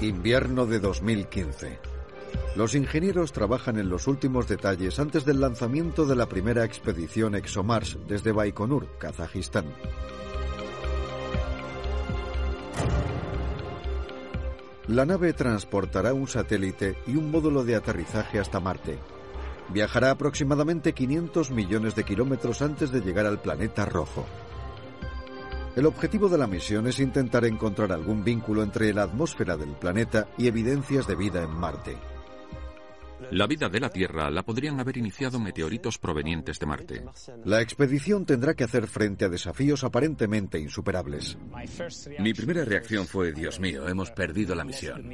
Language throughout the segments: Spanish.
Invierno de 2015. Los ingenieros trabajan en los últimos detalles antes del lanzamiento de la primera expedición ExoMars desde Baikonur, Kazajistán. La nave transportará un satélite y un módulo de aterrizaje hasta Marte. Viajará aproximadamente 500 millones de kilómetros antes de llegar al planeta rojo. El objetivo de la misión es intentar encontrar algún vínculo entre la atmósfera del planeta y evidencias de vida en Marte. La vida de la Tierra la podrían haber iniciado meteoritos provenientes de Marte. La expedición tendrá que hacer frente a desafíos aparentemente insuperables. Mi primera reacción fue, Dios mío, hemos perdido la misión.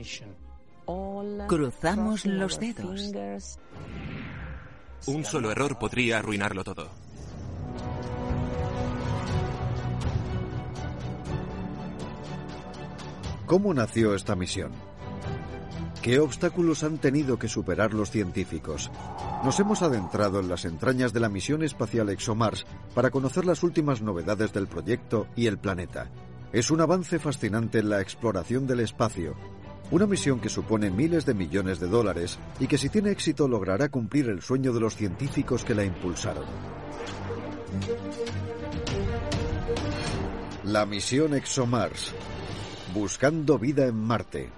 Cruzamos los dedos. Un solo error podría arruinarlo todo. ¿Cómo nació esta misión? ¿Qué obstáculos han tenido que superar los científicos? Nos hemos adentrado en las entrañas de la misión espacial ExoMars para conocer las últimas novedades del proyecto y el planeta. Es un avance fascinante en la exploración del espacio, una misión que supone miles de millones de dólares y que si tiene éxito logrará cumplir el sueño de los científicos que la impulsaron. La misión ExoMars, buscando vida en Marte.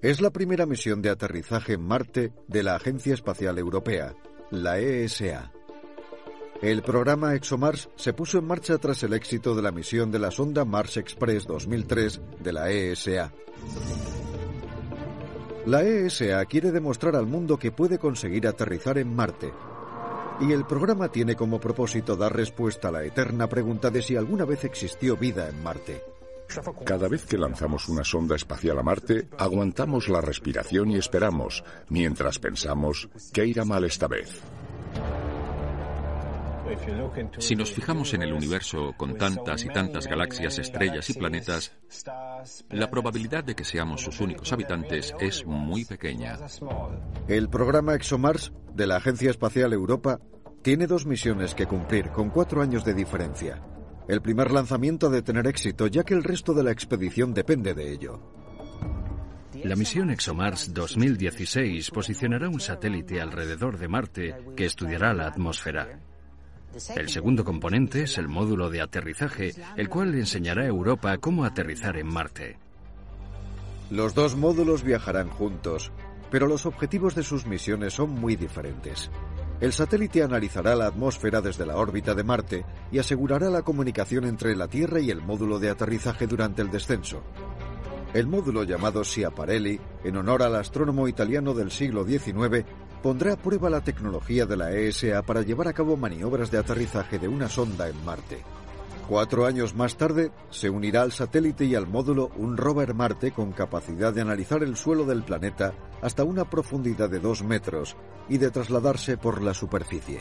Es la primera misión de aterrizaje en Marte de la Agencia Espacial Europea, la ESA. El programa ExoMars se puso en marcha tras el éxito de la misión de la sonda Mars Express 2003 de la ESA. La ESA quiere demostrar al mundo que puede conseguir aterrizar en Marte. Y el programa tiene como propósito dar respuesta a la eterna pregunta de si alguna vez existió vida en Marte. Cada vez que lanzamos una sonda espacial a Marte, aguantamos la respiración y esperamos, mientras pensamos que irá mal esta vez. Si nos fijamos en el universo con tantas y tantas galaxias, estrellas y planetas, la probabilidad de que seamos sus únicos habitantes es muy pequeña. El programa ExoMars de la Agencia Espacial Europa tiene dos misiones que cumplir con cuatro años de diferencia. El primer lanzamiento ha de tener éxito, ya que el resto de la expedición depende de ello. La misión ExoMars 2016 posicionará un satélite alrededor de Marte que estudiará la atmósfera. El segundo componente es el módulo de aterrizaje, el cual enseñará a Europa cómo aterrizar en Marte. Los dos módulos viajarán juntos, pero los objetivos de sus misiones son muy diferentes. El satélite analizará la atmósfera desde la órbita de Marte y asegurará la comunicación entre la Tierra y el módulo de aterrizaje durante el descenso. El módulo llamado Schiaparelli, en honor al astrónomo italiano del siglo XIX, pondrá a prueba la tecnología de la ESA para llevar a cabo maniobras de aterrizaje de una sonda en Marte. Cuatro años más tarde, se unirá al satélite y al módulo un rover Marte con capacidad de analizar el suelo del planeta hasta una profundidad de dos metros y de trasladarse por la superficie.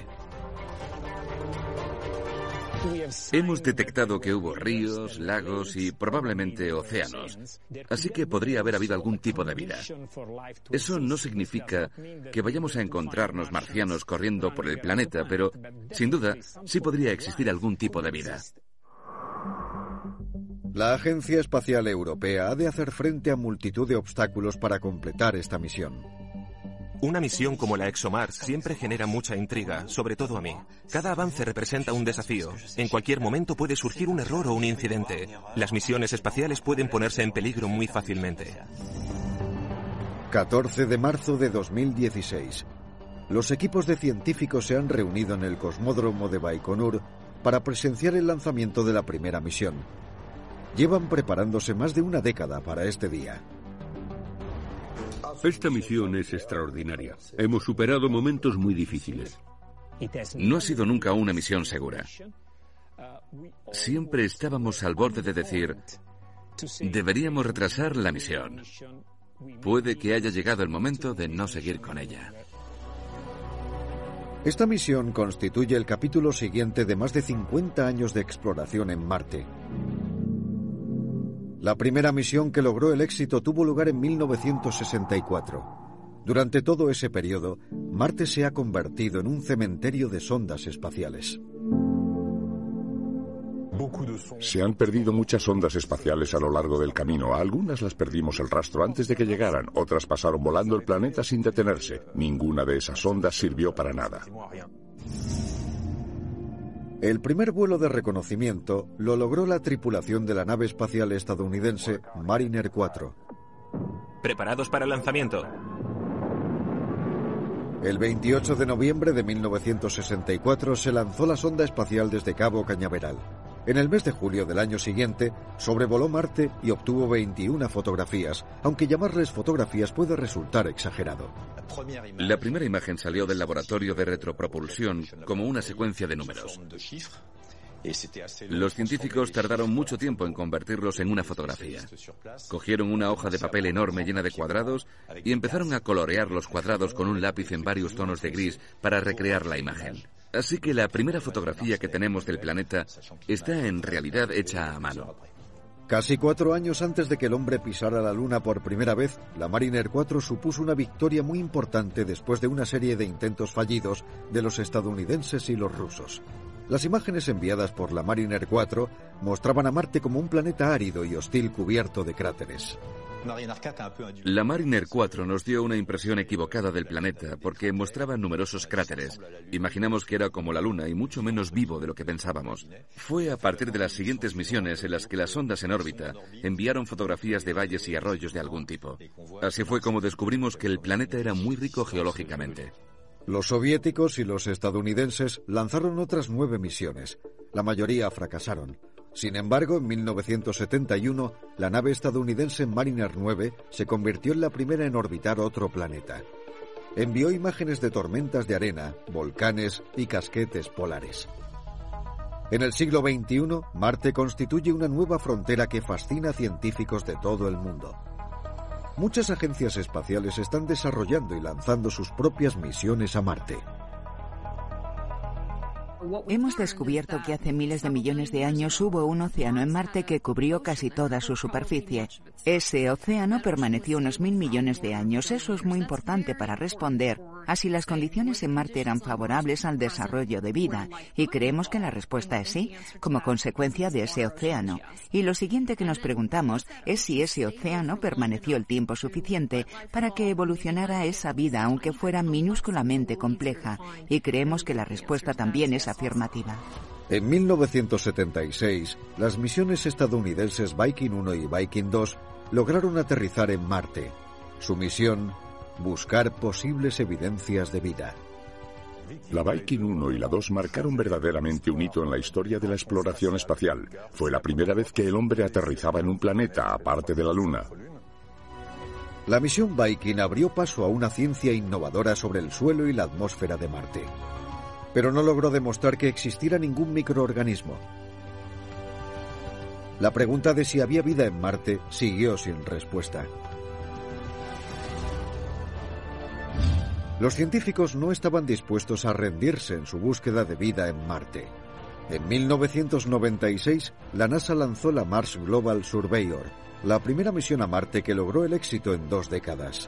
Hemos detectado que hubo ríos, lagos y probablemente océanos, así que podría haber habido algún tipo de vida. Eso no significa que vayamos a encontrarnos marcianos corriendo por el planeta, pero sin duda sí podría existir algún tipo de vida. La Agencia Espacial Europea ha de hacer frente a multitud de obstáculos para completar esta misión. Una misión como la ExoMars siempre genera mucha intriga, sobre todo a mí. Cada avance representa un desafío. En cualquier momento puede surgir un error o un incidente. Las misiones espaciales pueden ponerse en peligro muy fácilmente. 14 de marzo de 2016. Los equipos de científicos se han reunido en el cosmódromo de Baikonur para presenciar el lanzamiento de la primera misión. Llevan preparándose más de una década para este día. Esta misión es extraordinaria. Hemos superado momentos muy difíciles. No ha sido nunca una misión segura. Siempre estábamos al borde de decir, deberíamos retrasar la misión. Puede que haya llegado el momento de no seguir con ella. Esta misión constituye el capítulo siguiente de más de 50 años de exploración en Marte. La primera misión que logró el éxito tuvo lugar en 1964. Durante todo ese periodo, Marte se ha convertido en un cementerio de sondas espaciales. Se han perdido muchas ondas espaciales a lo largo del camino. Algunas las perdimos el rastro antes de que llegaran, otras pasaron volando el planeta sin detenerse. Ninguna de esas ondas sirvió para nada. El primer vuelo de reconocimiento lo logró la tripulación de la nave espacial estadounidense Mariner 4. ¿Preparados para el lanzamiento? El 28 de noviembre de 1964 se lanzó la sonda espacial desde Cabo Cañaveral. En el mes de julio del año siguiente, sobrevoló Marte y obtuvo 21 fotografías, aunque llamarles fotografías puede resultar exagerado. La primera imagen salió del laboratorio de retropropulsión como una secuencia de números. Los científicos tardaron mucho tiempo en convertirlos en una fotografía. Cogieron una hoja de papel enorme llena de cuadrados y empezaron a colorear los cuadrados con un lápiz en varios tonos de gris para recrear la imagen. Así que la primera fotografía que tenemos del planeta está en realidad hecha a mano. Casi cuatro años antes de que el hombre pisara la Luna por primera vez, la Mariner 4 supuso una victoria muy importante después de una serie de intentos fallidos de los estadounidenses y los rusos. Las imágenes enviadas por la Mariner 4 mostraban a Marte como un planeta árido y hostil cubierto de cráteres. La Mariner 4 nos dio una impresión equivocada del planeta porque mostraba numerosos cráteres. Imaginamos que era como la Luna y mucho menos vivo de lo que pensábamos. Fue a partir de las siguientes misiones en las que las sondas en órbita enviaron fotografías de valles y arroyos de algún tipo. Así fue como descubrimos que el planeta era muy rico geológicamente. Los soviéticos y los estadounidenses lanzaron otras nueve misiones. La mayoría fracasaron. Sin embargo, en 1971, la nave estadounidense Mariner 9 se convirtió en la primera en orbitar otro planeta. Envió imágenes de tormentas de arena, volcanes y casquetes polares. En el siglo XXI, Marte constituye una nueva frontera que fascina a científicos de todo el mundo. Muchas agencias espaciales están desarrollando y lanzando sus propias misiones a Marte. Hemos descubierto que hace miles de millones de años hubo un océano en Marte que cubrió casi toda su superficie. Ese océano permaneció unos mil millones de años. Eso es muy importante para responder a si las condiciones en Marte eran favorables al desarrollo de vida. Y creemos que la respuesta es sí, como consecuencia de ese océano. Y lo siguiente que nos preguntamos es si ese océano permaneció el tiempo suficiente para que evolucionara esa vida, aunque fuera minúsculamente compleja. Y creemos que la respuesta también es afirmativa. En 1976, las misiones estadounidenses Viking 1 y Viking 2 lograron aterrizar en Marte. Su misión, buscar posibles evidencias de vida. La Viking 1 y la 2 marcaron verdaderamente un hito en la historia de la exploración espacial. Fue la primera vez que el hombre aterrizaba en un planeta aparte de la Luna. La misión Viking abrió paso a una ciencia innovadora sobre el suelo y la atmósfera de Marte pero no logró demostrar que existiera ningún microorganismo. La pregunta de si había vida en Marte siguió sin respuesta. Los científicos no estaban dispuestos a rendirse en su búsqueda de vida en Marte. En 1996, la NASA lanzó la Mars Global Surveyor, la primera misión a Marte que logró el éxito en dos décadas.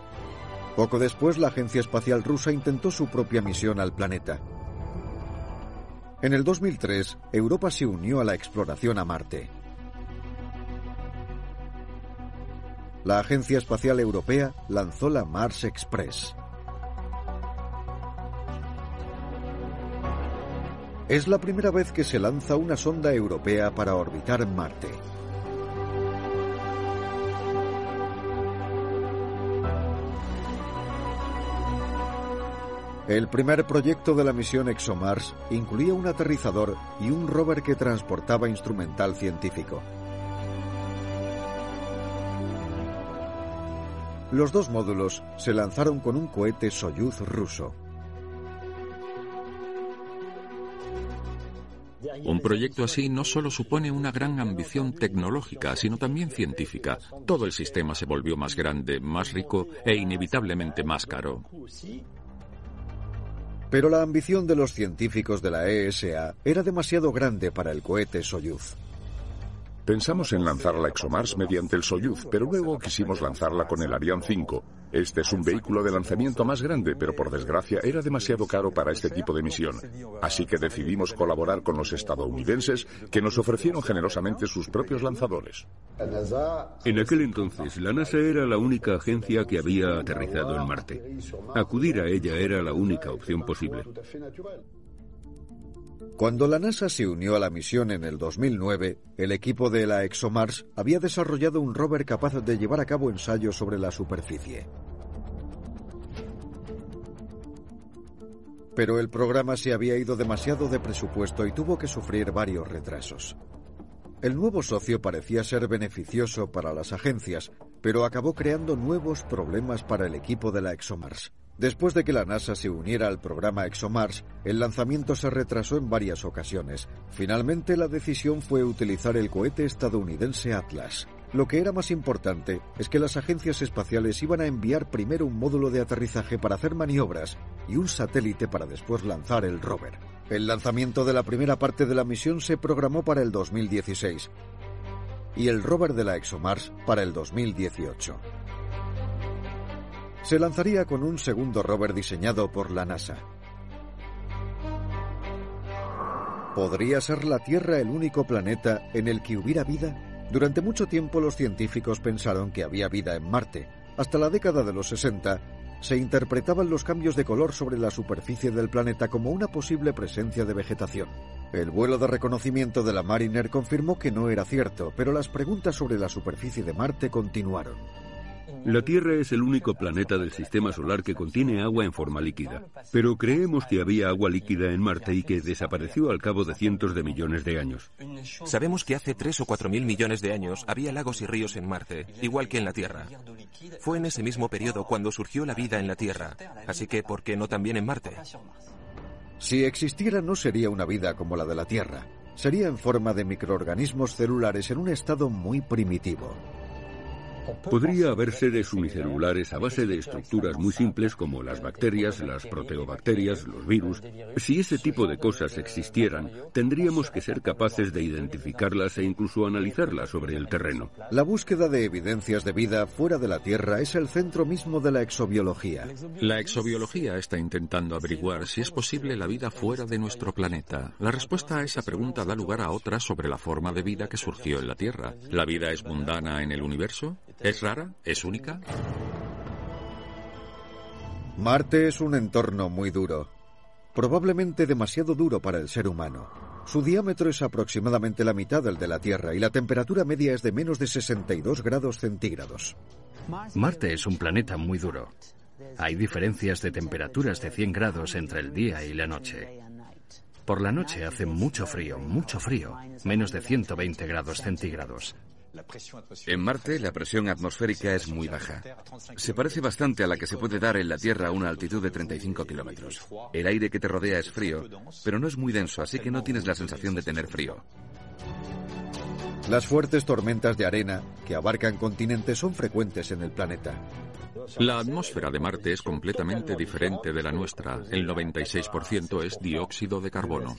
Poco después, la Agencia Espacial Rusa intentó su propia misión al planeta. En el 2003, Europa se unió a la exploración a Marte. La Agencia Espacial Europea lanzó la Mars Express. Es la primera vez que se lanza una sonda europea para orbitar Marte. El primer proyecto de la misión ExoMars incluía un aterrizador y un rover que transportaba instrumental científico. Los dos módulos se lanzaron con un cohete Soyuz ruso. Un proyecto así no solo supone una gran ambición tecnológica, sino también científica. Todo el sistema se volvió más grande, más rico e inevitablemente más caro. Pero la ambición de los científicos de la ESA era demasiado grande para el cohete Soyuz. Pensamos en lanzar la ExoMars mediante el Soyuz, pero luego quisimos lanzarla con el Ariane 5. Este es un vehículo de lanzamiento más grande, pero por desgracia era demasiado caro para este tipo de misión. Así que decidimos colaborar con los estadounidenses que nos ofrecieron generosamente sus propios lanzadores. En aquel entonces, la NASA era la única agencia que había aterrizado en Marte. Acudir a ella era la única opción posible. Cuando la NASA se unió a la misión en el 2009, el equipo de la ExoMars había desarrollado un rover capaz de llevar a cabo ensayos sobre la superficie. Pero el programa se había ido demasiado de presupuesto y tuvo que sufrir varios retrasos. El nuevo socio parecía ser beneficioso para las agencias, pero acabó creando nuevos problemas para el equipo de la ExoMars. Después de que la NASA se uniera al programa ExoMars, el lanzamiento se retrasó en varias ocasiones. Finalmente, la decisión fue utilizar el cohete estadounidense Atlas. Lo que era más importante es que las agencias espaciales iban a enviar primero un módulo de aterrizaje para hacer maniobras y un satélite para después lanzar el rover. El lanzamiento de la primera parte de la misión se programó para el 2016 y el rover de la ExoMars para el 2018 se lanzaría con un segundo rover diseñado por la NASA. ¿Podría ser la Tierra el único planeta en el que hubiera vida? Durante mucho tiempo los científicos pensaron que había vida en Marte. Hasta la década de los 60 se interpretaban los cambios de color sobre la superficie del planeta como una posible presencia de vegetación. El vuelo de reconocimiento de la Mariner confirmó que no era cierto, pero las preguntas sobre la superficie de Marte continuaron. La Tierra es el único planeta del sistema solar que contiene agua en forma líquida, pero creemos que había agua líquida en Marte y que desapareció al cabo de cientos de millones de años. Sabemos que hace 3 o 4 mil millones de años había lagos y ríos en Marte, igual que en la Tierra. Fue en ese mismo periodo cuando surgió la vida en la Tierra, así que ¿por qué no también en Marte? Si existiera no sería una vida como la de la Tierra, sería en forma de microorganismos celulares en un estado muy primitivo. Podría haber seres unicelulares a base de estructuras muy simples como las bacterias, las proteobacterias, los virus. Si ese tipo de cosas existieran, tendríamos que ser capaces de identificarlas e incluso analizarlas sobre el terreno. La búsqueda de evidencias de vida fuera de la Tierra es el centro mismo de la exobiología. La exobiología está intentando averiguar si es posible la vida fuera de nuestro planeta. La respuesta a esa pregunta da lugar a otra sobre la forma de vida que surgió en la Tierra. ¿La vida es mundana en el universo? ¿Es rara? ¿Es única? Marte es un entorno muy duro, probablemente demasiado duro para el ser humano. Su diámetro es aproximadamente la mitad del de la Tierra y la temperatura media es de menos de 62 grados centígrados. Marte es un planeta muy duro. Hay diferencias de temperaturas de 100 grados entre el día y la noche. Por la noche hace mucho frío, mucho frío, menos de 120 grados centígrados. En Marte la presión atmosférica es muy baja. Se parece bastante a la que se puede dar en la Tierra a una altitud de 35 kilómetros. El aire que te rodea es frío, pero no es muy denso, así que no tienes la sensación de tener frío. Las fuertes tormentas de arena que abarcan continentes son frecuentes en el planeta. La atmósfera de Marte es completamente diferente de la nuestra. El 96% es dióxido de carbono.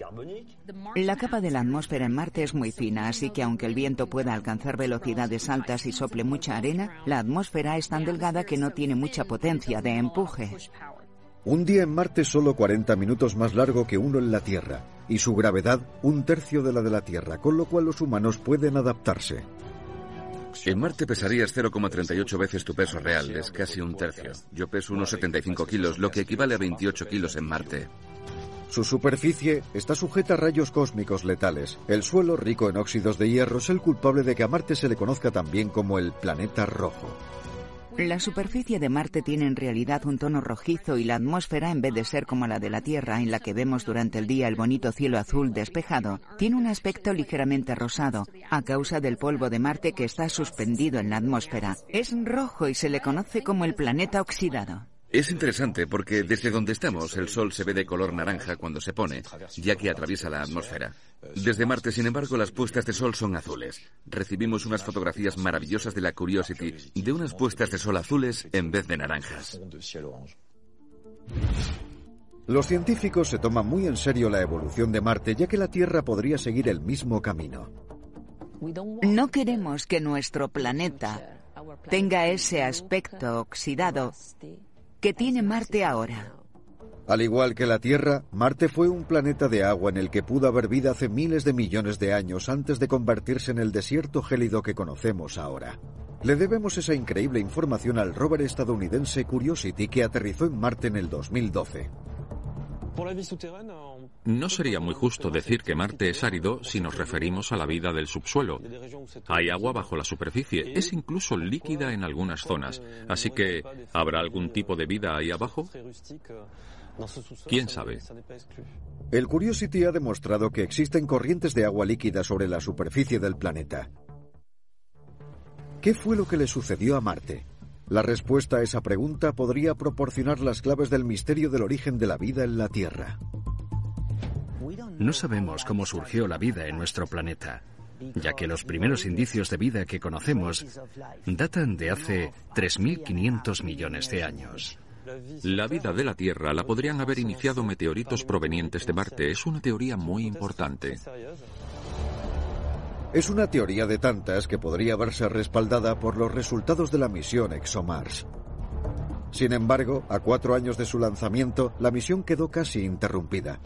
La capa de la atmósfera en Marte es muy fina, así que aunque el viento pueda alcanzar velocidades altas y sople mucha arena, la atmósfera es tan delgada que no tiene mucha potencia de empuje. Un día en Marte es solo 40 minutos más largo que uno en la Tierra, y su gravedad un tercio de la de la Tierra, con lo cual los humanos pueden adaptarse. En Marte pesarías 0,38 veces tu peso real, es casi un tercio. Yo peso unos 75 kilos, lo que equivale a 28 kilos en Marte. Su superficie está sujeta a rayos cósmicos letales. El suelo, rico en óxidos de hierro, es el culpable de que a Marte se le conozca también como el planeta rojo. La superficie de Marte tiene en realidad un tono rojizo y la atmósfera, en vez de ser como la de la Tierra, en la que vemos durante el día el bonito cielo azul despejado, tiene un aspecto ligeramente rosado, a causa del polvo de Marte que está suspendido en la atmósfera. Es rojo y se le conoce como el planeta oxidado. Es interesante porque desde donde estamos el Sol se ve de color naranja cuando se pone, ya que atraviesa la atmósfera. Desde Marte, sin embargo, las puestas de sol son azules. Recibimos unas fotografías maravillosas de la Curiosity de unas puestas de sol azules en vez de naranjas. Los científicos se toman muy en serio la evolución de Marte, ya que la Tierra podría seguir el mismo camino. No queremos que nuestro planeta tenga ese aspecto oxidado que tiene Marte ahora. Al igual que la Tierra, Marte fue un planeta de agua en el que pudo haber vida hace miles de millones de años antes de convertirse en el desierto gélido que conocemos ahora. Le debemos esa increíble información al rover estadounidense Curiosity que aterrizó en Marte en el 2012. No sería muy justo decir que Marte es árido si nos referimos a la vida del subsuelo. Hay agua bajo la superficie, es incluso líquida en algunas zonas, así que ¿habrá algún tipo de vida ahí abajo? ¿Quién sabe? El Curiosity ha demostrado que existen corrientes de agua líquida sobre la superficie del planeta. ¿Qué fue lo que le sucedió a Marte? La respuesta a esa pregunta podría proporcionar las claves del misterio del origen de la vida en la Tierra. No sabemos cómo surgió la vida en nuestro planeta, ya que los primeros indicios de vida que conocemos datan de hace 3.500 millones de años. La vida de la Tierra la podrían haber iniciado meteoritos provenientes de Marte. Es una teoría muy importante. Es una teoría de tantas que podría verse respaldada por los resultados de la misión ExoMars. Sin embargo, a cuatro años de su lanzamiento, la misión quedó casi interrumpida.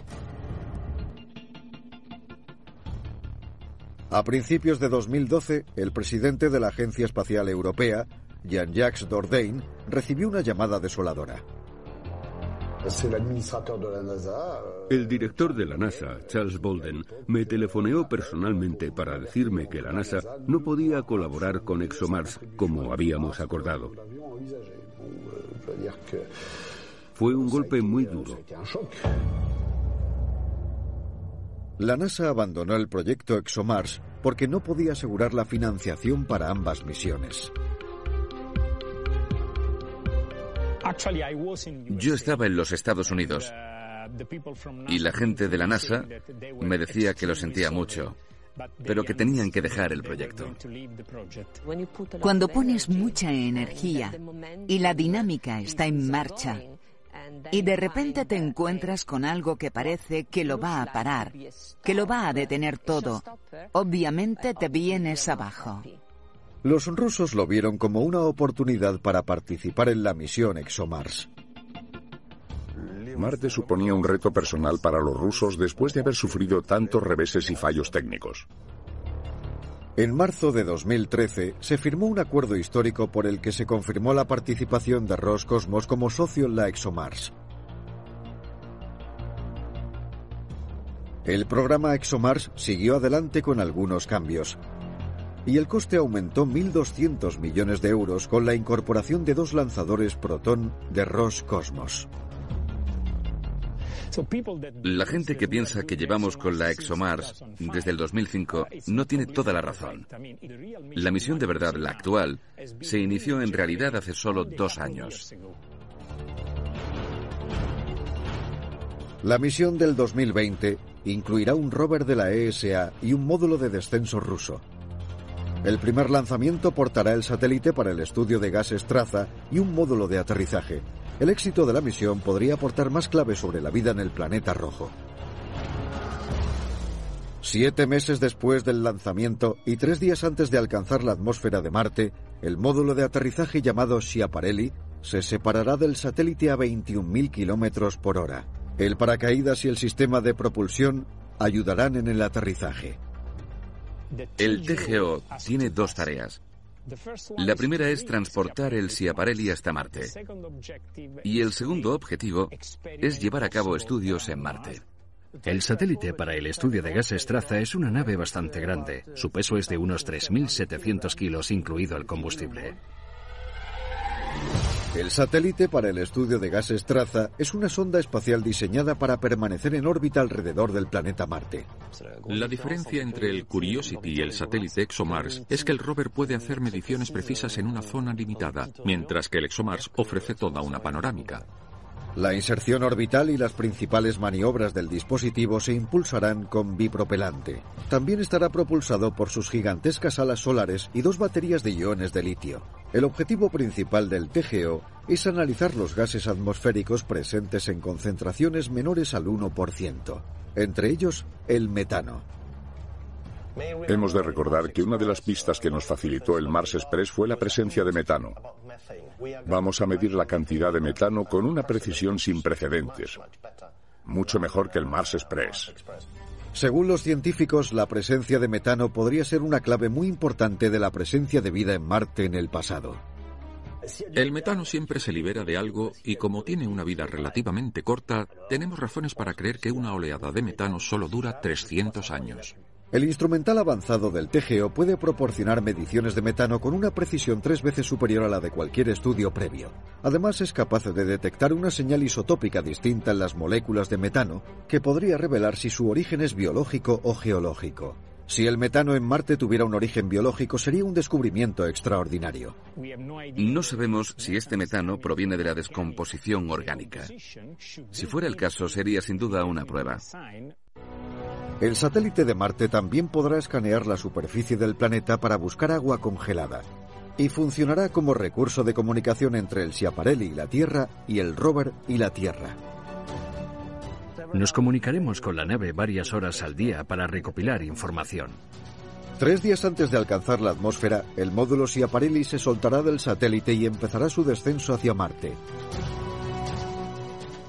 A principios de 2012, el presidente de la Agencia Espacial Europea, Jean-Jacques Dordain, recibió una llamada desoladora. El director de la NASA, Charles Bolden, me telefoneó personalmente para decirme que la NASA no podía colaborar con ExoMars como habíamos acordado. Fue un golpe muy duro. La NASA abandonó el proyecto ExoMars porque no podía asegurar la financiación para ambas misiones. Yo estaba en los Estados Unidos y la gente de la NASA me decía que lo sentía mucho, pero que tenían que dejar el proyecto. Cuando pones mucha energía y la dinámica está en marcha y de repente te encuentras con algo que parece que lo va a parar, que lo va a detener todo, obviamente te vienes abajo. Los rusos lo vieron como una oportunidad para participar en la misión ExoMars. Marte suponía un reto personal para los rusos después de haber sufrido tantos reveses y fallos técnicos. En marzo de 2013 se firmó un acuerdo histórico por el que se confirmó la participación de Roscosmos como socio en la ExoMars. El programa ExoMars siguió adelante con algunos cambios y el coste aumentó 1.200 millones de euros con la incorporación de dos lanzadores Proton de Roscosmos. La gente que piensa que llevamos con la ExoMars desde el 2005 no tiene toda la razón. La misión de verdad, la actual, se inició en realidad hace solo dos años. La misión del 2020 incluirá un rover de la ESA y un módulo de descenso ruso. El primer lanzamiento portará el satélite para el estudio de gases traza y un módulo de aterrizaje. El éxito de la misión podría aportar más claves sobre la vida en el planeta rojo. Siete meses después del lanzamiento y tres días antes de alcanzar la atmósfera de Marte, el módulo de aterrizaje llamado Schiaparelli se separará del satélite a 21.000 kilómetros por hora. El paracaídas y el sistema de propulsión ayudarán en el aterrizaje. El TGO tiene dos tareas. La primera es transportar el Siaparelli hasta Marte. Y el segundo objetivo es llevar a cabo estudios en Marte. El satélite para el estudio de gases traza es una nave bastante grande. Su peso es de unos 3.700 kilos, incluido el combustible. El satélite para el estudio de gases traza es una sonda espacial diseñada para permanecer en órbita alrededor del planeta Marte. La diferencia entre el Curiosity y el satélite ExoMars es que el rover puede hacer mediciones precisas en una zona limitada, mientras que el ExoMars ofrece toda una panorámica. La inserción orbital y las principales maniobras del dispositivo se impulsarán con bipropelante. También estará propulsado por sus gigantescas alas solares y dos baterías de iones de litio. El objetivo principal del TGO es analizar los gases atmosféricos presentes en concentraciones menores al 1%, entre ellos el metano. Hemos de recordar que una de las pistas que nos facilitó el Mars Express fue la presencia de metano. Vamos a medir la cantidad de metano con una precisión sin precedentes. Mucho mejor que el Mars Express. Según los científicos, la presencia de metano podría ser una clave muy importante de la presencia de vida en Marte en el pasado. El metano siempre se libera de algo y como tiene una vida relativamente corta, tenemos razones para creer que una oleada de metano solo dura 300 años. El instrumental avanzado del TGO puede proporcionar mediciones de metano con una precisión tres veces superior a la de cualquier estudio previo. Además, es capaz de detectar una señal isotópica distinta en las moléculas de metano que podría revelar si su origen es biológico o geológico. Si el metano en Marte tuviera un origen biológico, sería un descubrimiento extraordinario. No sabemos si este metano proviene de la descomposición orgánica. Si fuera el caso, sería sin duda una prueba. El satélite de Marte también podrá escanear la superficie del planeta para buscar agua congelada y funcionará como recurso de comunicación entre el Schiaparelli y la Tierra y el rover y la Tierra. Nos comunicaremos con la nave varias horas al día para recopilar información. Tres días antes de alcanzar la atmósfera, el módulo Schiaparelli se soltará del satélite y empezará su descenso hacia Marte.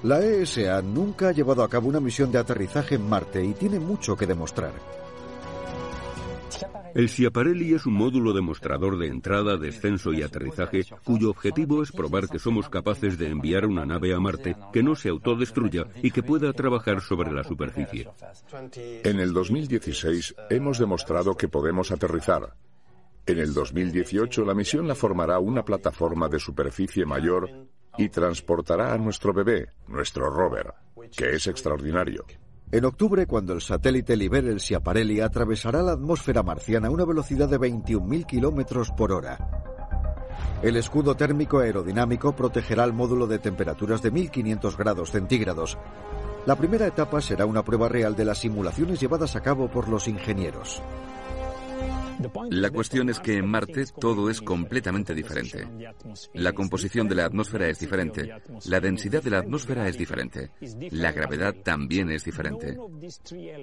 La ESA nunca ha llevado a cabo una misión de aterrizaje en Marte y tiene mucho que demostrar. El Schiaparelli es un módulo demostrador de entrada, descenso y aterrizaje cuyo objetivo es probar que somos capaces de enviar una nave a Marte que no se autodestruya y que pueda trabajar sobre la superficie. En el 2016 hemos demostrado que podemos aterrizar. En el 2018 la misión la formará una plataforma de superficie mayor y transportará a nuestro bebé, nuestro rover, que es extraordinario. En octubre, cuando el satélite libere el Schiaparelli, atravesará la atmósfera marciana a una velocidad de 21.000 kilómetros por hora. El escudo térmico aerodinámico protegerá al módulo de temperaturas de 1500 grados centígrados. La primera etapa será una prueba real de las simulaciones llevadas a cabo por los ingenieros. La cuestión es que en Marte todo es completamente diferente. La composición de la atmósfera es diferente. La densidad de la atmósfera es diferente. La gravedad también es diferente.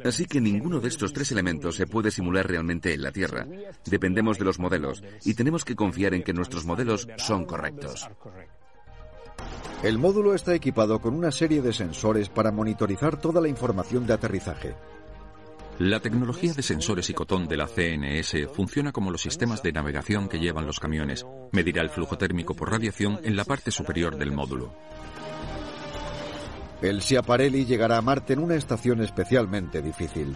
Así que ninguno de estos tres elementos se puede simular realmente en la Tierra. Dependemos de los modelos y tenemos que confiar en que nuestros modelos son correctos. El módulo está equipado con una serie de sensores para monitorizar toda la información de aterrizaje. La tecnología de sensores y cotón de la CNS funciona como los sistemas de navegación que llevan los camiones. Medirá el flujo térmico por radiación en la parte superior del módulo. El Schiaparelli llegará a Marte en una estación especialmente difícil.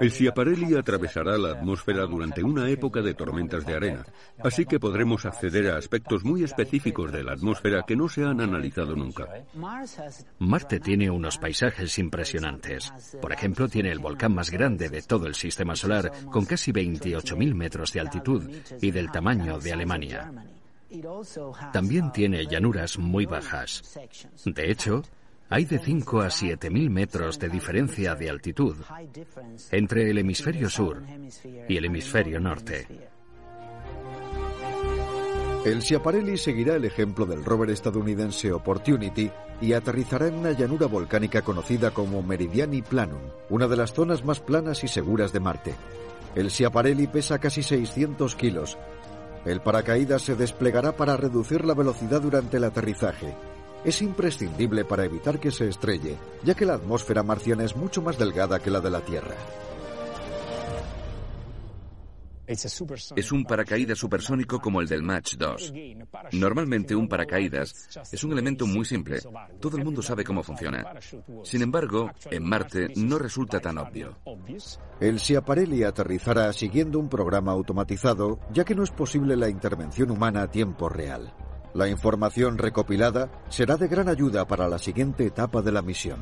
El Schiaparelli atravesará la atmósfera durante una época de tormentas de arena, así que podremos acceder a aspectos muy específicos de la atmósfera que no se han analizado nunca. Marte tiene unos paisajes impresionantes. Por ejemplo, tiene el volcán más grande de todo el sistema solar, con casi 28.000 metros de altitud y del tamaño de Alemania. También tiene llanuras muy bajas. De hecho, hay de 5 a 7 mil metros de diferencia de altitud entre el hemisferio sur y el hemisferio norte. El Schiaparelli seguirá el ejemplo del rover estadounidense Opportunity y aterrizará en una llanura volcánica conocida como Meridiani Planum, una de las zonas más planas y seguras de Marte. El Schiaparelli pesa casi 600 kilos. El paracaídas se desplegará para reducir la velocidad durante el aterrizaje es imprescindible para evitar que se estrelle, ya que la atmósfera marciana es mucho más delgada que la de la Tierra. Es un paracaídas supersónico como el del Match 2. Normalmente un paracaídas es un elemento muy simple. Todo el mundo sabe cómo funciona. Sin embargo, en Marte no resulta tan obvio. El Schiaparelli aterrizará siguiendo un programa automatizado, ya que no es posible la intervención humana a tiempo real. La información recopilada será de gran ayuda para la siguiente etapa de la misión.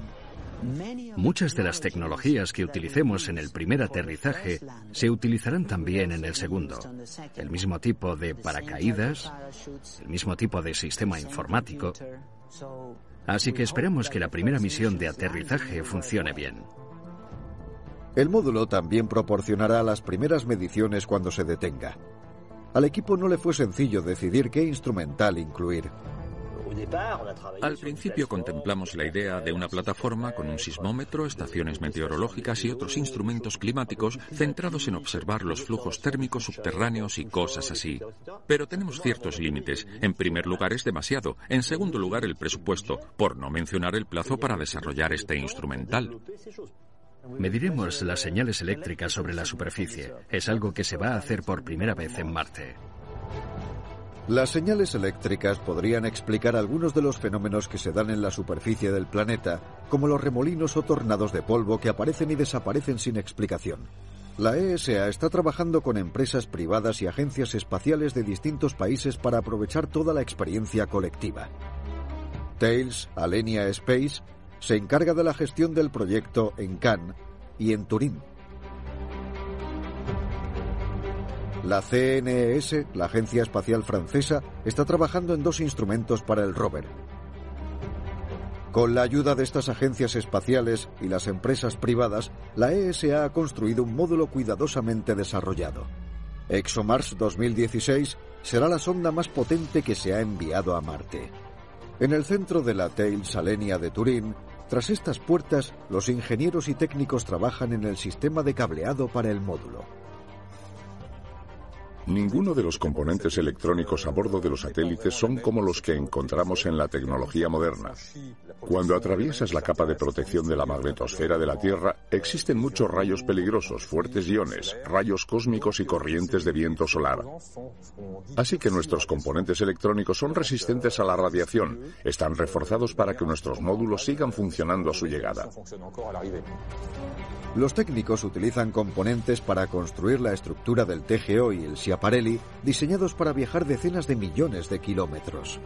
Muchas de las tecnologías que utilicemos en el primer aterrizaje se utilizarán también en el segundo. El mismo tipo de paracaídas, el mismo tipo de sistema informático. Así que esperamos que la primera misión de aterrizaje funcione bien. El módulo también proporcionará las primeras mediciones cuando se detenga. Al equipo no le fue sencillo decidir qué instrumental incluir. Al principio contemplamos la idea de una plataforma con un sismómetro, estaciones meteorológicas y otros instrumentos climáticos centrados en observar los flujos térmicos subterráneos y cosas así. Pero tenemos ciertos límites. En primer lugar es demasiado. En segundo lugar el presupuesto, por no mencionar el plazo para desarrollar este instrumental. Mediremos las señales eléctricas sobre la superficie. Es algo que se va a hacer por primera vez en Marte. Las señales eléctricas podrían explicar algunos de los fenómenos que se dan en la superficie del planeta, como los remolinos o tornados de polvo que aparecen y desaparecen sin explicación. La ESA está trabajando con empresas privadas y agencias espaciales de distintos países para aprovechar toda la experiencia colectiva. Tails, Alenia Space, se encarga de la gestión del proyecto en Cannes y en Turín. La CNES, la Agencia Espacial Francesa, está trabajando en dos instrumentos para el rover. Con la ayuda de estas agencias espaciales y las empresas privadas, la ESA ha construido un módulo cuidadosamente desarrollado. ExoMars 2016 será la sonda más potente que se ha enviado a Marte. En el centro de la Tail Salenia de Turín, tras estas puertas, los ingenieros y técnicos trabajan en el sistema de cableado para el módulo. Ninguno de los componentes electrónicos a bordo de los satélites son como los que encontramos en la tecnología moderna. Cuando atraviesas la capa de protección de la magnetosfera de la Tierra, existen muchos rayos peligrosos, fuertes iones, rayos cósmicos y corrientes de viento solar. Así que nuestros componentes electrónicos son resistentes a la radiación, están reforzados para que nuestros módulos sigan funcionando a su llegada. Los técnicos utilizan componentes para construir la estructura del TGO y el Schiaparelli diseñados para viajar decenas de millones de kilómetros.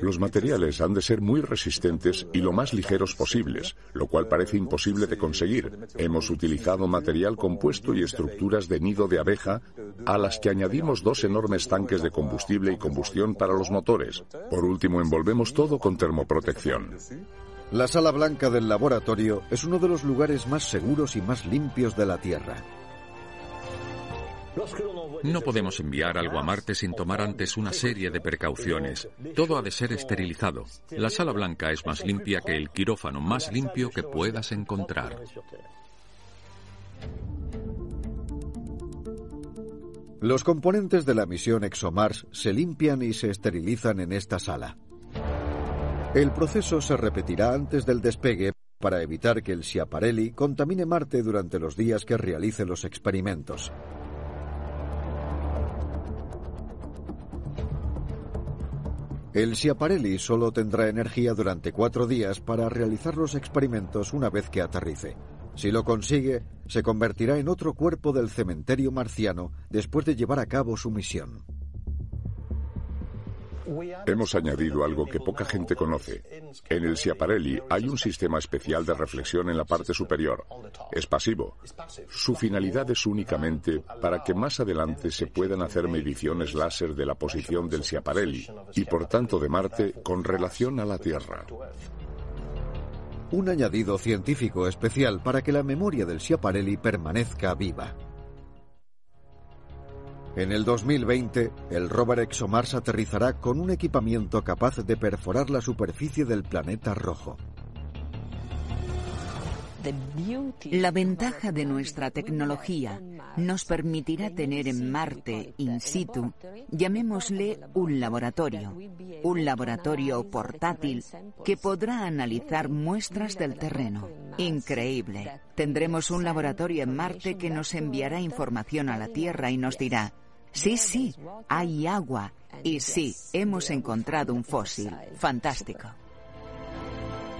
Los materiales han de ser muy resistentes y lo más ligeros posibles, lo cual parece imposible de conseguir. Hemos utilizado material compuesto y estructuras de nido de abeja a las que añadimos dos enormes tanques de combustible y combustión para los motores. Por último, envolvemos todo con termoprotección. La sala blanca del laboratorio es uno de los lugares más seguros y más limpios de la Tierra. No podemos enviar algo a Marte sin tomar antes una serie de precauciones. Todo ha de ser esterilizado. La sala blanca es más limpia que el quirófano más limpio que puedas encontrar. Los componentes de la misión ExoMars se limpian y se esterilizan en esta sala. El proceso se repetirá antes del despegue para evitar que el Schiaparelli contamine Marte durante los días que realice los experimentos. El Schiaparelli solo tendrá energía durante cuatro días para realizar los experimentos una vez que aterrice. Si lo consigue, se convertirá en otro cuerpo del cementerio marciano después de llevar a cabo su misión. Hemos añadido algo que poca gente conoce. En el Schiaparelli hay un sistema especial de reflexión en la parte superior. Es pasivo. Su finalidad es únicamente para que más adelante se puedan hacer mediciones láser de la posición del Schiaparelli y por tanto de Marte con relación a la Tierra. Un añadido científico especial para que la memoria del Schiaparelli permanezca viva. En el 2020, el rover ExoMars aterrizará con un equipamiento capaz de perforar la superficie del planeta rojo. La ventaja de nuestra tecnología nos permitirá tener en Marte in situ, llamémosle un laboratorio, un laboratorio portátil que podrá analizar muestras del terreno. Increíble. Tendremos un laboratorio en Marte que nos enviará información a la Tierra y nos dirá, Sí, sí, hay agua. Y sí, hemos encontrado un fósil. Fantástico.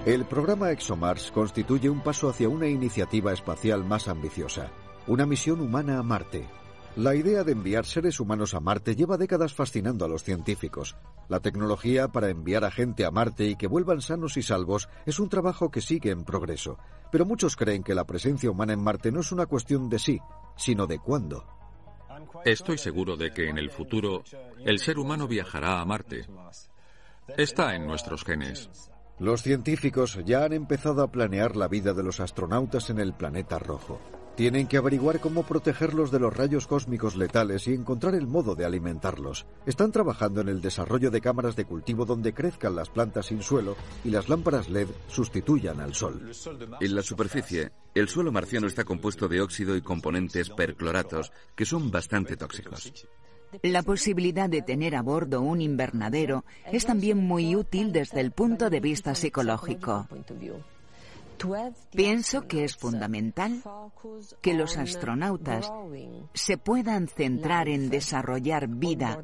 El programa ExoMars constituye un paso hacia una iniciativa espacial más ambiciosa, una misión humana a Marte. La idea de enviar seres humanos a Marte lleva décadas fascinando a los científicos. La tecnología para enviar a gente a Marte y que vuelvan sanos y salvos es un trabajo que sigue en progreso, pero muchos creen que la presencia humana en Marte no es una cuestión de sí, sino de cuándo. Estoy seguro de que en el futuro el ser humano viajará a Marte. Está en nuestros genes. Los científicos ya han empezado a planear la vida de los astronautas en el planeta rojo. Tienen que averiguar cómo protegerlos de los rayos cósmicos letales y encontrar el modo de alimentarlos. Están trabajando en el desarrollo de cámaras de cultivo donde crezcan las plantas sin suelo y las lámparas LED sustituyan al sol. En la superficie, el suelo marciano está compuesto de óxido y componentes percloratos que son bastante tóxicos. La posibilidad de tener a bordo un invernadero es también muy útil desde el punto de vista psicológico. Pienso que es fundamental que los astronautas se puedan centrar en desarrollar vida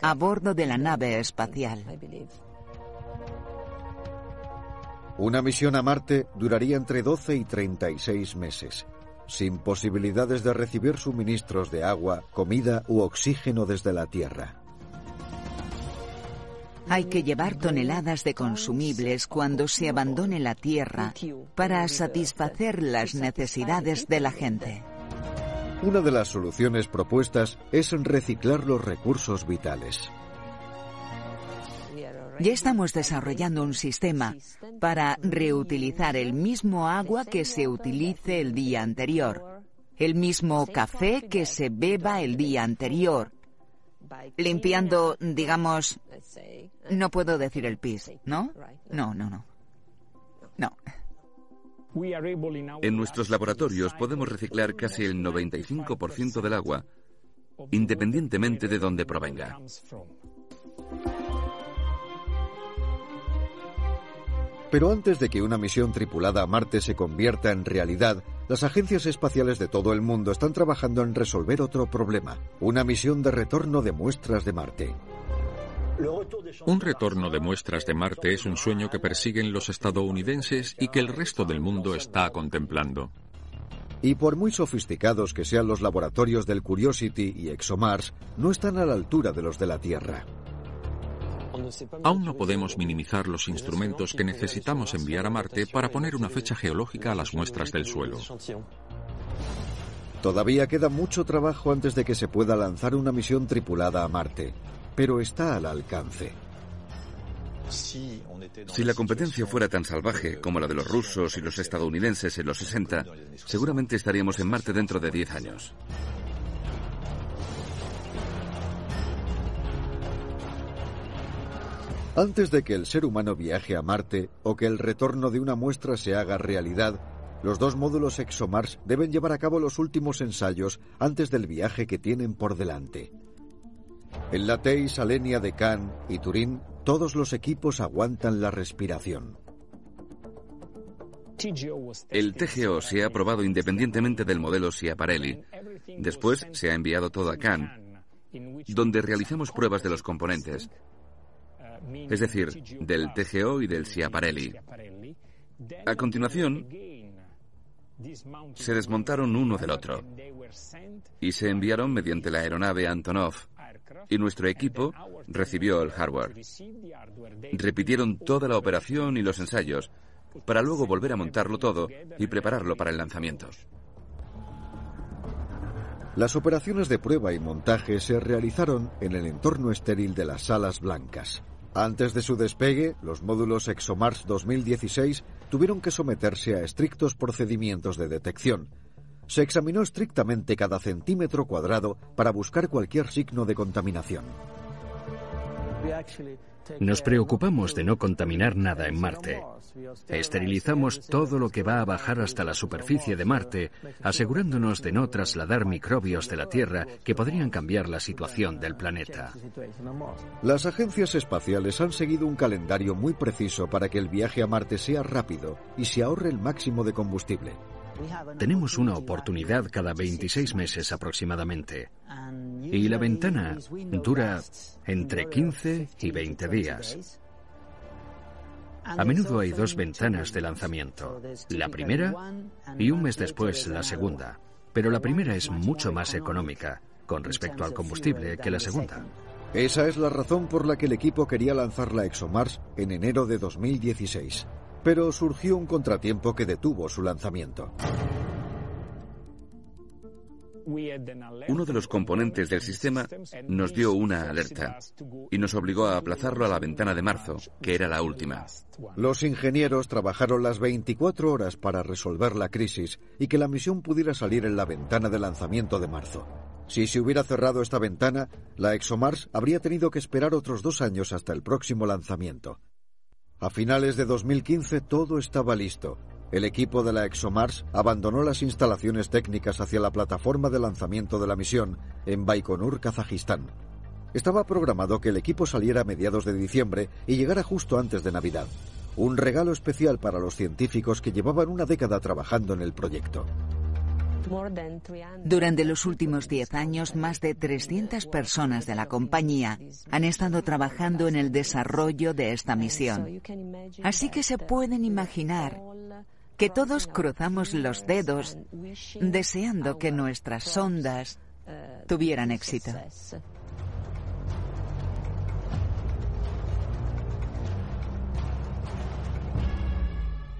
a bordo de la nave espacial. Una misión a Marte duraría entre 12 y 36 meses, sin posibilidades de recibir suministros de agua, comida u oxígeno desde la Tierra. Hay que llevar toneladas de consumibles cuando se abandone la tierra para satisfacer las necesidades de la gente. Una de las soluciones propuestas es reciclar los recursos vitales. Ya estamos desarrollando un sistema para reutilizar el mismo agua que se utilice el día anterior, el mismo café que se beba el día anterior, limpiando, digamos, no puedo decir el pis, ¿no? No, no, no. No. En nuestros laboratorios podemos reciclar casi el 95% del agua, independientemente de dónde provenga. Pero antes de que una misión tripulada a Marte se convierta en realidad, las agencias espaciales de todo el mundo están trabajando en resolver otro problema, una misión de retorno de muestras de Marte. Un retorno de muestras de Marte es un sueño que persiguen los estadounidenses y que el resto del mundo está contemplando. Y por muy sofisticados que sean los laboratorios del Curiosity y ExoMars, no están a la altura de los de la Tierra. Aún no podemos minimizar los instrumentos que necesitamos enviar a Marte para poner una fecha geológica a las muestras del suelo. Todavía queda mucho trabajo antes de que se pueda lanzar una misión tripulada a Marte pero está al alcance. Si la competencia fuera tan salvaje como la de los rusos y los estadounidenses en los 60, seguramente estaríamos en Marte dentro de 10 años. Antes de que el ser humano viaje a Marte o que el retorno de una muestra se haga realidad, los dos módulos ExoMars deben llevar a cabo los últimos ensayos antes del viaje que tienen por delante. En la Teis, Alenia de Cannes y Turín, todos los equipos aguantan la respiración. El TGO se ha probado independientemente del modelo Schiaparelli. Después se ha enviado todo a Cannes, donde realizamos pruebas de los componentes, es decir, del TGO y del Schiaparelli. A continuación, se desmontaron uno del otro y se enviaron mediante la aeronave Antonov y nuestro equipo recibió el hardware. Repitieron toda la operación y los ensayos para luego volver a montarlo todo y prepararlo para el lanzamiento. Las operaciones de prueba y montaje se realizaron en el entorno estéril de las salas blancas. Antes de su despegue, los módulos ExoMars 2016 tuvieron que someterse a estrictos procedimientos de detección, se examinó estrictamente cada centímetro cuadrado para buscar cualquier signo de contaminación. Nos preocupamos de no contaminar nada en Marte. Esterilizamos todo lo que va a bajar hasta la superficie de Marte, asegurándonos de no trasladar microbios de la Tierra que podrían cambiar la situación del planeta. Las agencias espaciales han seguido un calendario muy preciso para que el viaje a Marte sea rápido y se ahorre el máximo de combustible. Tenemos una oportunidad cada 26 meses aproximadamente. Y la ventana dura entre 15 y 20 días. A menudo hay dos ventanas de lanzamiento. La primera y un mes después la segunda. Pero la primera es mucho más económica con respecto al combustible que la segunda. Esa es la razón por la que el equipo quería lanzar la ExoMars en enero de 2016 pero surgió un contratiempo que detuvo su lanzamiento. uno de los componentes del sistema nos dio una alerta y nos obligó a aplazarlo a la ventana de marzo, que era la última. Los ingenieros trabajaron las 24 horas para resolver la crisis y que la misión pudiera salir en la ventana de lanzamiento de marzo. Si se hubiera cerrado esta ventana, la ExoMars habría tenido que esperar otros dos años hasta el próximo lanzamiento. A finales de 2015 todo estaba listo. El equipo de la ExoMars abandonó las instalaciones técnicas hacia la plataforma de lanzamiento de la misión en Baikonur, Kazajistán. Estaba programado que el equipo saliera a mediados de diciembre y llegara justo antes de Navidad. Un regalo especial para los científicos que llevaban una década trabajando en el proyecto. Durante los últimos 10 años, más de 300 personas de la compañía han estado trabajando en el desarrollo de esta misión. Así que se pueden imaginar que todos cruzamos los dedos deseando que nuestras sondas tuvieran éxito.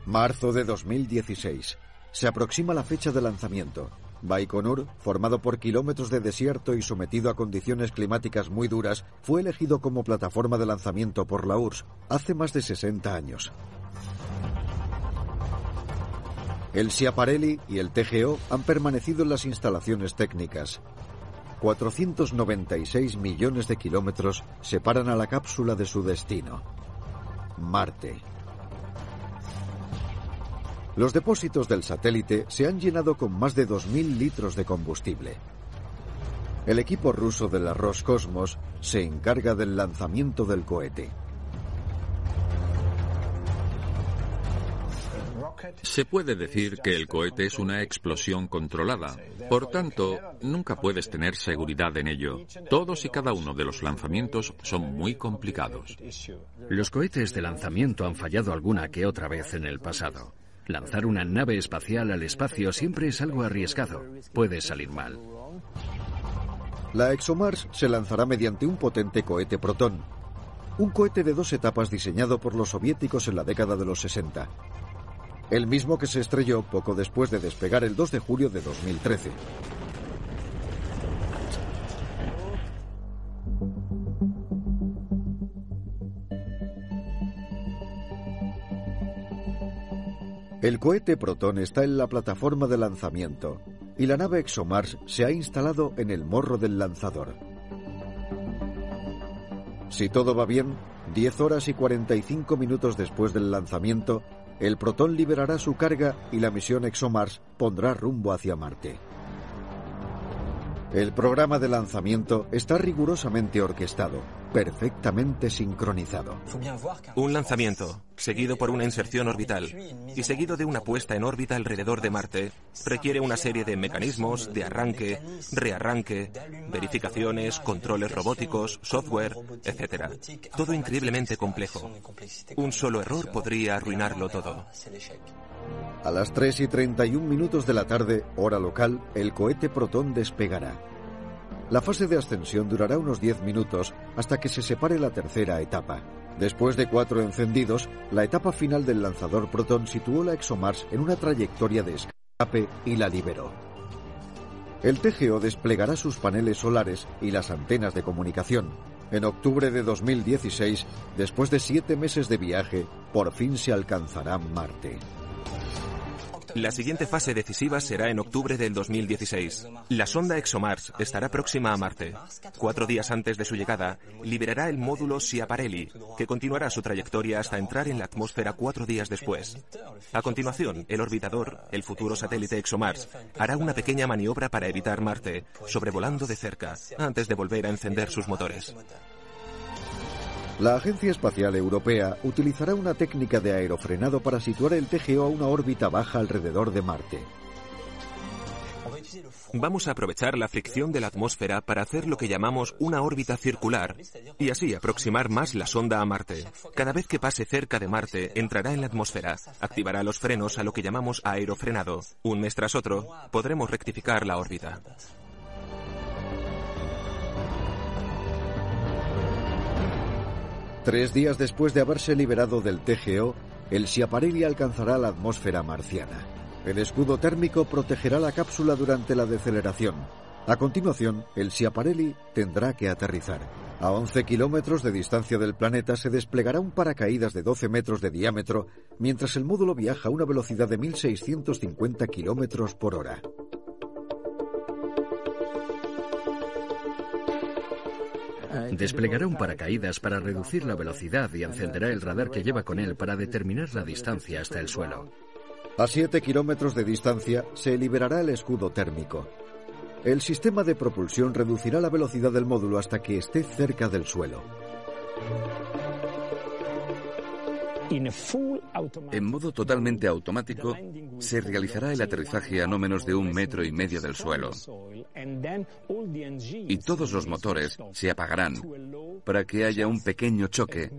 Marzo de 2016. Se aproxima la fecha de lanzamiento. Baikonur, formado por kilómetros de desierto y sometido a condiciones climáticas muy duras, fue elegido como plataforma de lanzamiento por la URSS hace más de 60 años. El Schiaparelli y el TGO han permanecido en las instalaciones técnicas. 496 millones de kilómetros separan a la cápsula de su destino. Marte. Los depósitos del satélite se han llenado con más de 2.000 litros de combustible. El equipo ruso de la Roscosmos se encarga del lanzamiento del cohete. Se puede decir que el cohete es una explosión controlada. Por tanto, nunca puedes tener seguridad en ello. Todos y cada uno de los lanzamientos son muy complicados. Los cohetes de lanzamiento han fallado alguna que otra vez en el pasado. Lanzar una nave espacial al espacio siempre es algo arriesgado. Puede salir mal. La ExoMars se lanzará mediante un potente cohete Proton, un cohete de dos etapas diseñado por los soviéticos en la década de los 60. El mismo que se estrelló poco después de despegar el 2 de julio de 2013. El cohete Proton está en la plataforma de lanzamiento y la nave ExoMars se ha instalado en el morro del lanzador. Si todo va bien, 10 horas y 45 minutos después del lanzamiento, el Proton liberará su carga y la misión ExoMars pondrá rumbo hacia Marte. El programa de lanzamiento está rigurosamente orquestado, perfectamente sincronizado. Un lanzamiento, seguido por una inserción orbital y seguido de una puesta en órbita alrededor de Marte, requiere una serie de mecanismos de arranque, rearranque, verificaciones, controles robóticos, software, etc. Todo increíblemente complejo. Un solo error podría arruinarlo todo. A las 3 y 31 minutos de la tarde, hora local, el cohete Proton despegará. La fase de ascensión durará unos 10 minutos hasta que se separe la tercera etapa. Después de cuatro encendidos, la etapa final del lanzador Proton situó la ExoMars en una trayectoria de escape y la liberó. El TGO desplegará sus paneles solares y las antenas de comunicación. En octubre de 2016, después de siete meses de viaje, por fin se alcanzará Marte. La siguiente fase decisiva será en octubre del 2016. La sonda ExoMars estará próxima a Marte. Cuatro días antes de su llegada, liberará el módulo Schiaparelli, que continuará su trayectoria hasta entrar en la atmósfera cuatro días después. A continuación, el orbitador, el futuro satélite ExoMars, hará una pequeña maniobra para evitar Marte, sobrevolando de cerca, antes de volver a encender sus motores. La Agencia Espacial Europea utilizará una técnica de aerofrenado para situar el TGO a una órbita baja alrededor de Marte. Vamos a aprovechar la fricción de la atmósfera para hacer lo que llamamos una órbita circular y así aproximar más la sonda a Marte. Cada vez que pase cerca de Marte, entrará en la atmósfera, activará los frenos a lo que llamamos aerofrenado. Un mes tras otro, podremos rectificar la órbita. Tres días después de haberse liberado del TGO, el Schiaparelli alcanzará la atmósfera marciana. El escudo térmico protegerá la cápsula durante la deceleración. A continuación, el Schiaparelli tendrá que aterrizar. A 11 kilómetros de distancia del planeta se desplegará un paracaídas de 12 metros de diámetro, mientras el módulo viaja a una velocidad de 1.650 kilómetros por hora. Desplegará un paracaídas para reducir la velocidad y encenderá el radar que lleva con él para determinar la distancia hasta el suelo. A 7 kilómetros de distancia se liberará el escudo térmico. El sistema de propulsión reducirá la velocidad del módulo hasta que esté cerca del suelo. En modo totalmente automático, se realizará el aterrizaje a no menos de un metro y medio del suelo. Y todos los motores se apagarán para que haya un pequeño choque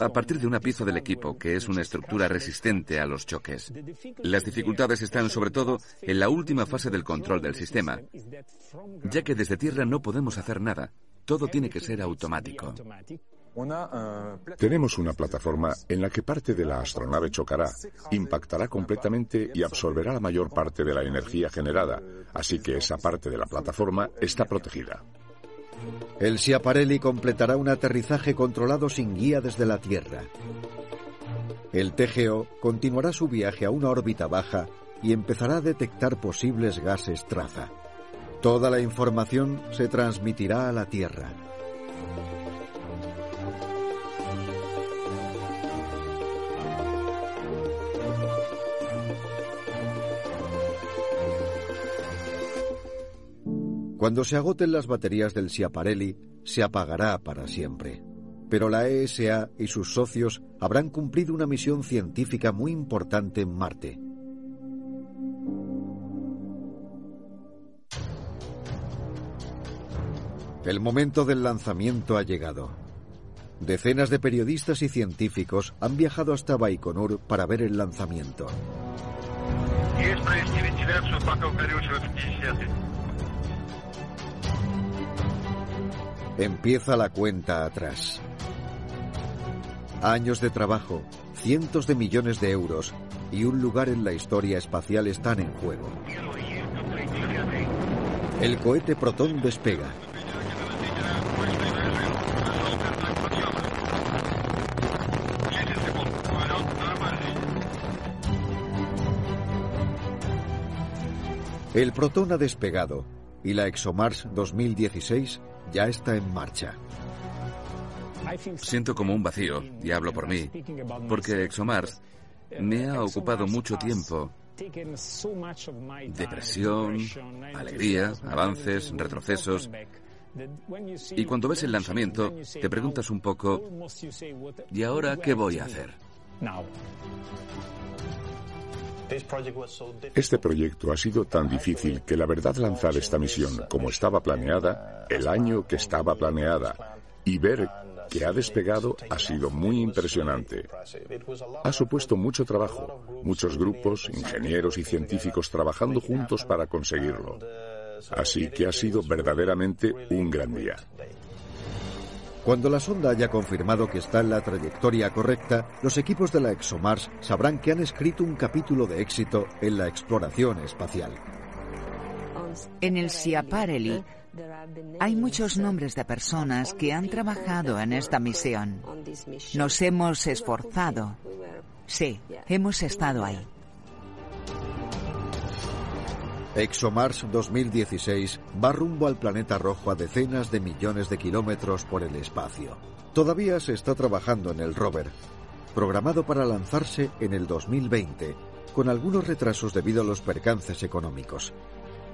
a partir de una pieza del equipo que es una estructura resistente a los choques. Las dificultades están sobre todo en la última fase del control del sistema, ya que desde tierra no podemos hacer nada. Todo tiene que ser automático. Tenemos una plataforma en la que parte de la astronave chocará, impactará completamente y absorberá la mayor parte de la energía generada, así que esa parte de la plataforma está protegida. El Schiaparelli completará un aterrizaje controlado sin guía desde la Tierra. El TGO continuará su viaje a una órbita baja y empezará a detectar posibles gases traza. Toda la información se transmitirá a la Tierra. Cuando se agoten las baterías del Schiaparelli, se apagará para siempre. Pero la ESA y sus socios habrán cumplido una misión científica muy importante en Marte. El momento del lanzamiento ha llegado. Decenas de periodistas y científicos han viajado hasta Baikonur para ver el lanzamiento. Empieza la cuenta atrás. Años de trabajo, cientos de millones de euros y un lugar en la historia espacial están en juego. El cohete Proton despega. El Proton ha despegado y la ExoMars 2016 ya está en marcha. Siento como un vacío, y hablo por mí, porque ExoMars me ha ocupado mucho tiempo. Depresión, alegría, avances, retrocesos. Y cuando ves el lanzamiento, te preguntas un poco, ¿y ahora qué voy a hacer? Este proyecto ha sido tan difícil que la verdad lanzar esta misión como estaba planeada, el año que estaba planeada, y ver que ha despegado ha sido muy impresionante. Ha supuesto mucho trabajo, muchos grupos, ingenieros y científicos trabajando juntos para conseguirlo. Así que ha sido verdaderamente un gran día. Cuando la sonda haya confirmado que está en la trayectoria correcta, los equipos de la ExoMars sabrán que han escrito un capítulo de éxito en la exploración espacial. En el Schiaparelli hay muchos nombres de personas que han trabajado en esta misión. Nos hemos esforzado. Sí, hemos estado ahí. ExoMars 2016 va rumbo al planeta rojo a decenas de millones de kilómetros por el espacio. Todavía se está trabajando en el rover, programado para lanzarse en el 2020, con algunos retrasos debido a los percances económicos.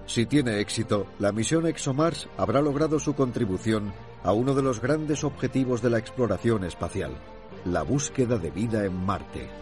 Si tiene éxito, la misión ExoMars habrá logrado su contribución a uno de los grandes objetivos de la exploración espacial, la búsqueda de vida en Marte.